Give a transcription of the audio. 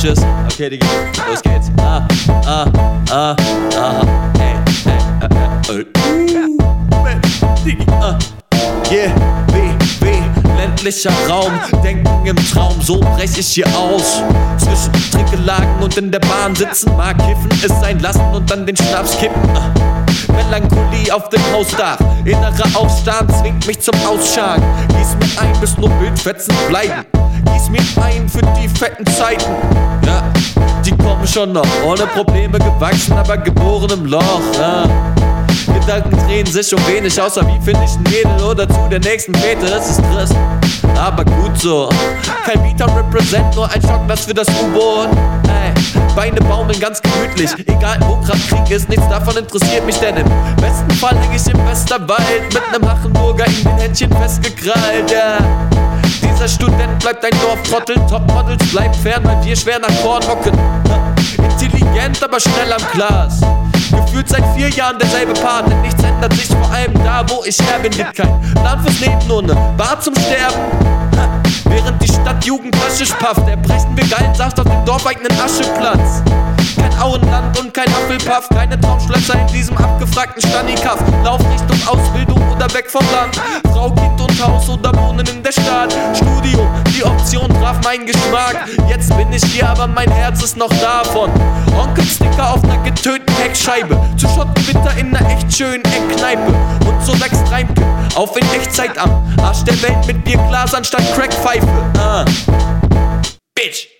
Tschüss. Okay, Digga, los geht's. Ah, ah, ah, aha, ey, ey, äh, äh, äh. Digi, ah. Yeah, wie, wie, ländlicher Raum, denken im Traum, so brech ich hier aus. Zwischen Trinkgelagen und in der Bahn sitzen, mag kiffen, es sein lassen und dann den Schnaps kippen. Ah. Melancholie auf dem Hausdach, innerer Aufstand zwingt mich zum Ausschlag. Gieß mir ein, bis nur Bildfetzen bleiben. Gieß mir ein für die fetten Zeiten. Schon noch, ohne Probleme gewachsen, aber geboren im Loch. Ja. Gedanken drehen sich um wenig, außer wie finde ich ein Mädel oder zu der nächsten Fete, es ist trist. Aber gut so. Kein Beatdown represent, nur ein Schockplatz für das U-Boot. Beine baumeln ganz gemütlich. Egal wo grad Krieg ist, nichts davon interessiert mich, denn im besten Fall häng ich im Westerwald mit nem Hachenburger in den Händchen festgekrallt, ja. Dieser Student bleibt ein Dorftrottel, Topmodels bleibt fern, weil wir schwer nach vorn hocken. Intelligent, aber schnell am Glas. Gefühlt seit vier Jahren derselbe Part, denn nichts ändert sich vor allem da, wo ich her bin. Gibt kein Plan fürs Leben, nur ne Bar zum Sterben. Während die Stadtjugend Haschisch pafft, erbrechen wir geilen Saft auf dem dorfeigenen Ascheplatz. Kein Auenland und kein Apfelpuff, keine Traumschlösser in diesem abgefragten Stannikaff. Lauf Richtung Ausbildung oder weg vom Land. Frau, Kind und Haus oder wohnen in der Stadt. Option traf meinen Geschmack. Jetzt bin ich hier, aber mein Herz ist noch davon. Onkelsticker auf ner getöteten Heckscheibe. Zu Schottgewitter in ner echt schönen Eckkneipe. Und so wächst Reimke auf in Echtzeit am Arsch der Welt mit Bierglas anstatt Crackpfeife. Ah. Bitch.